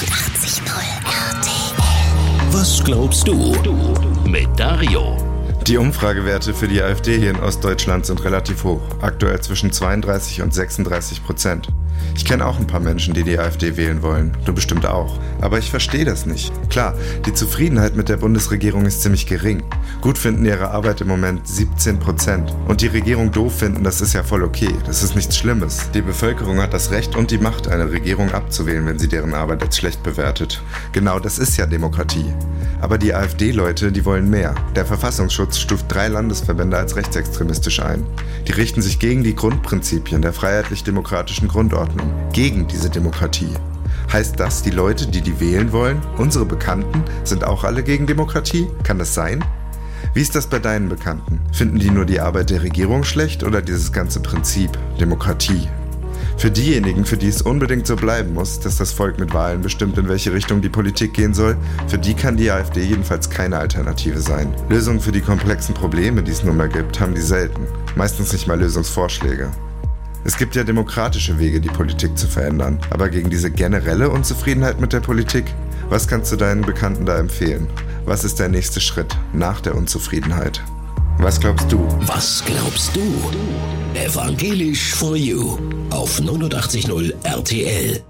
89.0 RTL. Was glaubst du? Mit Dario. Die Umfragewerte für die AfD hier in Ostdeutschland sind relativ hoch, aktuell zwischen 32 und 36 Prozent. Ich kenne auch ein paar Menschen, die die AfD wählen wollen. Du bestimmt auch. Aber ich verstehe das nicht. Klar, die Zufriedenheit mit der Bundesregierung ist ziemlich gering. Gut finden ihre Arbeit im Moment 17 Prozent. Und die Regierung doof finden, das ist ja voll okay. Das ist nichts Schlimmes. Die Bevölkerung hat das Recht und die Macht, eine Regierung abzuwählen, wenn sie deren Arbeit als schlecht bewertet. Genau das ist ja Demokratie. Aber die AfD-Leute, die wollen mehr. Der Verfassungsschutz stuft drei Landesverbände als rechtsextremistisch ein. Die richten sich gegen die Grundprinzipien der freiheitlich-demokratischen Grundordnung, gegen diese Demokratie. Heißt das, die Leute, die die wählen wollen, unsere Bekannten, sind auch alle gegen Demokratie? Kann das sein? Wie ist das bei deinen Bekannten? Finden die nur die Arbeit der Regierung schlecht oder dieses ganze Prinzip Demokratie? Für diejenigen, für die es unbedingt so bleiben muss, dass das Volk mit Wahlen bestimmt, in welche Richtung die Politik gehen soll, für die kann die AfD jedenfalls keine Alternative sein. Lösungen für die komplexen Probleme, die es nun mal gibt, haben die selten. Meistens nicht mal Lösungsvorschläge. Es gibt ja demokratische Wege, die Politik zu verändern, aber gegen diese generelle Unzufriedenheit mit der Politik, was kannst du deinen Bekannten da empfehlen? Was ist der nächste Schritt nach der Unzufriedenheit? Was glaubst du? Was glaubst du? Evangelisch for You auf 89.0 RTL.